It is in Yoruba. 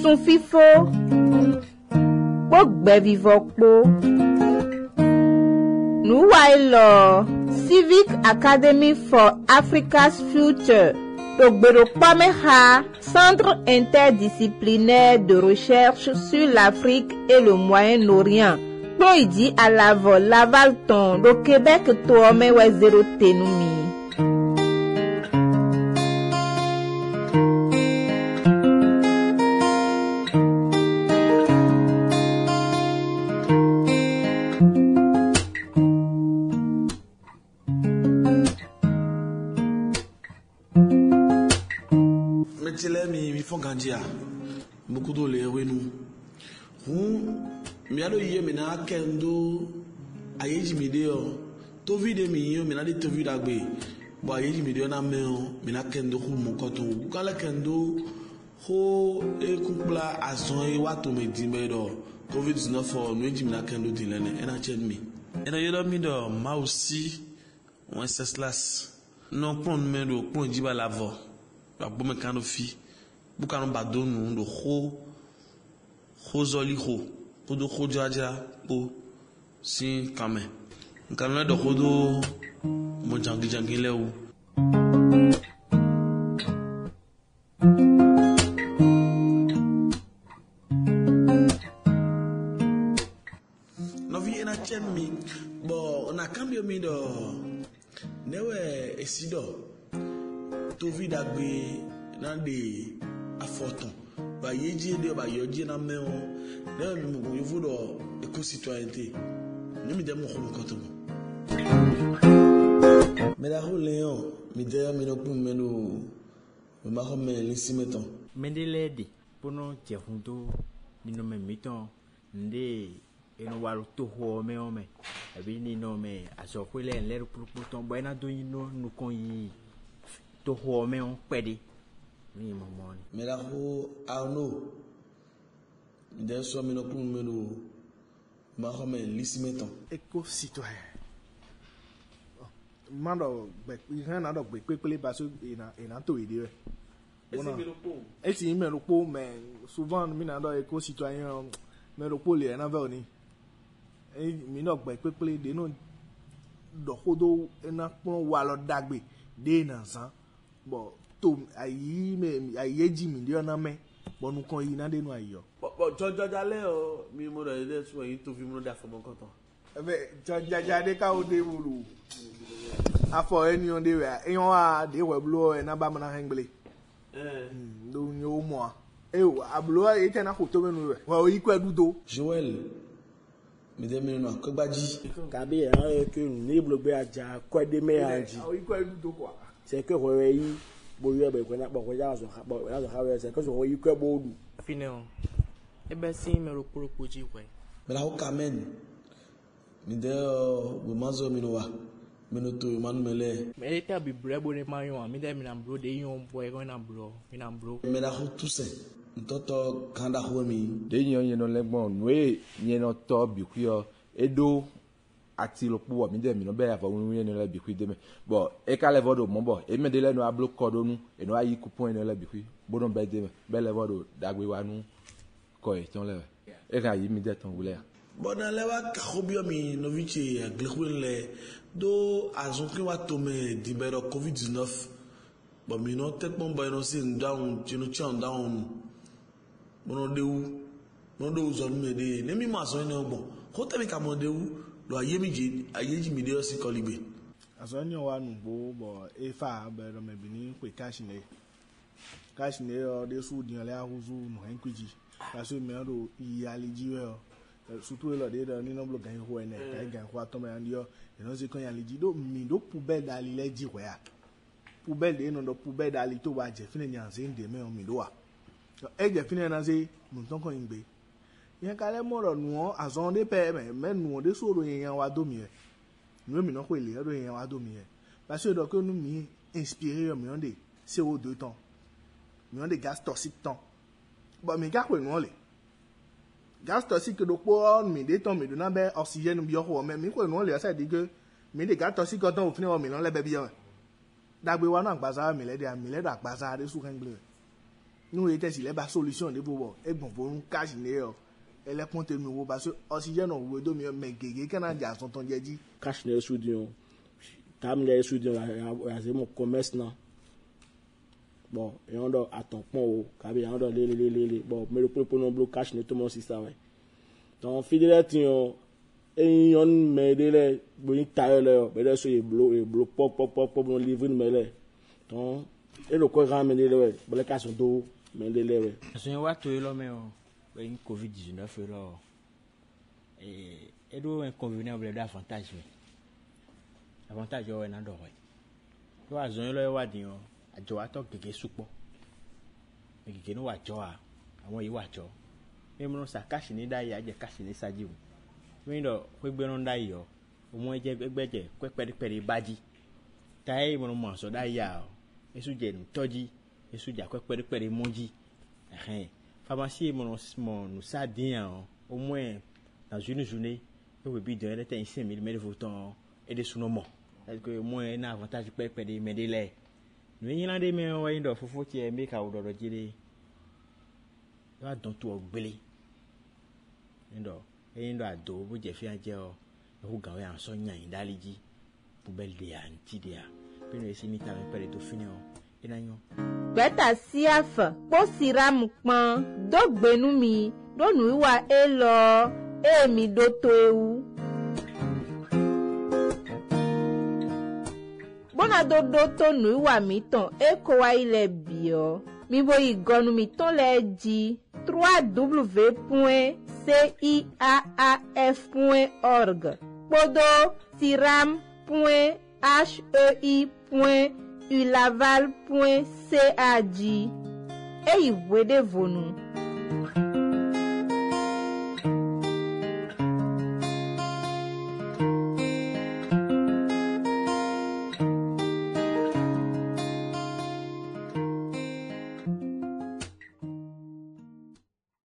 Soufifo fífó Vivokpo vivọ́ civic academy for africa's future Pameha centre interdisciplinaire de recherche sur l'afrique et le moyen-orient kpó à Lavalton, au Québec, Québec tó zero tilemi mi fɔn kan diya buku do le wenu hun mi alo yiye mi na kendo aye jimi de yɔ tovi de mi yɔ mi na de tovi da gbe bɔn aye jimi de yɔ na mɛ yɔ mi na kendo ko mɔ kɔtɔ kala kendo ko eku kpla azɔn ye wa tome di mɛ dɔ covid nineteen fɔ nu ye jimi na di lɛ nɛ ɛna tsɛ mi ɛna yɛlɛ mi dɔ maaw si wɛnsɛsilas nɔ kplɔn mɛ do kplɔn jiba la vɔ agbome kan no fi buka no ba do nu do xo xo zɔli xo kpodo xo dzadzra kpo si kame nkan lɛ do xo do mo dzangidzangi lɛ wo. nɔvi yena tse mi bɔn nakan bi mi dɔ ne wɛ esi dɔ tovidagbe na ɖe afɔtɔn ba yedzi ɖe ba yɔdzi na mɛwo ne mɔgɔ yevu dɔ eko citoyente ne mi dɛ mɔ xɔmɔ kɔtɔ mɔ. mɛdaho le yɔ mi dɛ mi dɔ kpɔm mɛ no mɛ ma xɔ mɛ lisi mɛ tɔn. mɛ de lɛ de kpɔnɔ dzɛhun ninɔmɛ mi tɔn nde enuwaru to xɔ mɛ wɔmɛ ebi ninɔmɛ azɔkoe lɛ lɛ kpɔkpɔ tɔn bɔ ɛna do yin nukɔ yin to xɔme ŋu kpe ɖi mi yi mɔmɔ ni. mi la ko ano de sɔ mi lɔkun mi do ma xɔ mi lisi mi tɔn. eko sitɔ yɛ ma dɔ gbɛ ihe na dɔ gbɛ kpekpele ba so ina ina to yi de wɛ. esi mi lo esi mi lo kpo mɛ souvent mi na dɔ eko sitɔ yɛ mi lo kpo le ɛna vɛ o ni mi nɔ gbɛ kpekpele de no dɔkodo ena kplɔ wa lɔ dagbe de na but to ayi me ayi eji mi di ọna mẹ bọnu kan yìí náà dénú ayọ. bọ jọjọ o mi mo rẹ ilé sùn èyí tó fi mú dà fọmọ kan tán. ẹbẹ jọjọjọ adé káwọ dé wòlò afọ ẹni ọdẹ rẹ ẹyàn wa dé wẹ bulo ẹ náà bá mọ náà hẹngbélé. lóun ni ó mọ a. ẹ e o àbúrò èyí tẹ náà kò tó mẹnu rẹ wà ó yí kú ẹdú tó. joel midemiri na ko gbaji kabe ya e ke ni blo gbe aja ko de me anji o iko edu to kwa se ke ho yi bo yo be ko na bo ko ja so ha bo na so ha we se ko so ho iko bo o e be sin me ro poropo ji we me la ho kamen mi de o we mi wa mi no to man mele me le ta bi brebo ne ma wa mi de mi na bro de yo bo e ko na bro mi na bro me la ho ntɔtɔ kanda xomi. ɖe nyɔ nyɛ nɔ lɛ nue nyɛ nɔ tɔ bikuyɔ eɖo ati lɔ kpɔ mi de mi nɔ bɛ avɔ ŋu nyɛ nɔ lɛ bikui de mɛ bɔn eka lɛ vɔ do mɔ bɔ eme de lɛ nɔ ablo kɔ do nu enɔ ayi kupɔn e nɔ lɛ bikui bo bɛ de mɛ bɛ lɛ vɔ do dagbe wa nu kɔ etɔn lɛ eka yi mi de tɔn wulɛ ya. bɔn alɛ wa kaxobiɔ mi nɔvitsi aglekun lɛ do azɔkun wa tome dibɛ covid 19 bɔn mi nɔ tɛkpɔn bɔ yennɔ si ŋdɔ nu mɔnɔdewu mɔnɔdewu zɔn mi de ne mi ma sɔn ne gbɔn ko tɛmi ka mɔnɔdewu lɔ aye mi dze aye dzi mi de ɔsi kɔligbe. azɔnyɔ wa nugbo bɔ efa bɛrɛmɛ bi ni kpe kaasi ne kaasi ne yɔ de su diɲɛ lɛ ahuzu nuhɛnkudzi kasi mɛ do iyalidzi yɔ sutu lɔ de dɔ nínú bolo gãyi xɔ ene gãyi gãyi xɔ atɔmɔ yan diɔ yɛnɛ se kɔn yalidzi do mi do pubɛ dali lɛ dzi xɔ ya pubɛ de nɔ dɔ pubɛ dali to wa jɛ fi ne nyanse de mɛ mi do wa ɛgyɛ fi na ɛnase muntɔnkɔ yin gbe yɛn ka lɛ mɔrɔ nuɔ azɔn de pɛ mɛ mɛ nuɔ de soro yɛn yɛn wa do miɛ nuɔ mi nɔkɔ ele ɛdo yɛn yɛn wa do miɛ parce que dɔkɛ nu mi inspire yɔ miɔ de co deux tɔn miɔ de gaz toxique tɔn bɔn mi gakɔe nuɔ le gaz toxique do kpɔ mi de tɔn mi do na bɛ oxygène bi yɔ xɔ mɛ mi kɔe nuɔ le ɛsɛ di ke mi de gaz toxique tɔn o fi ne wɔ mi lɔ lɛ bɛ bi yɔ mɛ dagbe wa na agbaza mi lɛ de mi lɛ do agbaza de su kɛn gblɛ nínú yìí tẹ̀sí lẹ́ba solution níbo wọ̀ ẹgbọ̀n borun káàsì ní ẹ̀ ẹlẹ́kùn tẹnu wo baṣọ ọsijẹ́nà òwe domi ọmọ gègé kẹ́nàjà tuntun jẹjí. káàsì ní ẹsùn dín o tààmì ní ẹsùn dín o àti mọ commerce náà bọ ìyọ̀n dọ̀ àtọ̀pọ̀ o kàbí ìyọ̀n dọ̀ lélelélele bọ mẹ́rin pé pọ́nà bló káàsì ní tọ́mọ̀ sísá wẹ̀ tọ́wọ́n fídílẹ̀ tì yàn eyín yọ̀n mẹ́rin lẹ́ bóyá tayọ̀ lẹ́yọ̀ bẹ́ẹ̀ sọ èbúrò èbúrò pọ́pọ́pọ́ bọ́n lé fún mi lẹ́ tọ́wọ́n èrò kọ́ ẹ̀ka mi lé lẹ́wẹ̀ bọ́lẹ́ káàsì tó mẹ́lẹ́lẹ́rẹ́. ẹ̀sùn yẹn wá tó yín lọ́mọ o ẹ̀yin covid dix-neuf yìí lọ ẹ̀ẹ́dọ́ inconvenient wọlé do avantage mi avantage ọwọ́ ẹ̀ náà dọ̀wọ́ yìí yóò wá zọ́n yín lọ́yẹ́ wá dín o àjọ wa tọ́ gègé súpọ̀ gègé ni wà jọ a àwọn yìí wà jọ mímú sa káṣí ní dá yìí àjẹ káṣí ní sájì o mímú dọ̀ pẹ́gbẹ́rún dá yìí o òmùn ẹ̀jẹ̀ gbẹ́gbẹ́jẹ̀ pẹ́pẹ́rípẹ́rí bájí táyé ìmọ̀ràn mọ̀ àṣọ dá yìí a o èso jẹ̀ nù tọ́jí yesu dza kɔ kpeɖe kpeɖe mɔ dzi ɛhɛn pharmacie mɔ mɔ nusa den yan o mɔɛ na zuni zuni ewe bi dɔn ɛdɛ tɛ n sɛn mi mɛ de fo tɔn ɛdɛ sunɔ mɔ ɛdɛ mɔɛ na avantage kpeɖe kpeɖe mɛ de lɛ nu yina de mɛ wɔyi dɔ fofo tiɛ mi ka o dɔdɔ dzi de yɔ adɔn to ɔgbele ɛdɔ ɛyin dɔ ado o bo dze fi adze o ɛfo gawo yan sɔ nyanyi dali dzi bubɛ de ya ŋuti de ya pe nu esi mi ta mi kpeɖe to fi ne o gbẹta si afọ kposiram kpɔn do gbenu mi ɖo nu wa elɔ eye mi ɖo to ewu. gbɔnadodo to nu wa mi tɔn eko wa yi le biɔ mi bo yi mi tɔn le edzi trois w point c i a a f point org kpodo tiram point h e i point. ulaval.caj E yi wede vonou.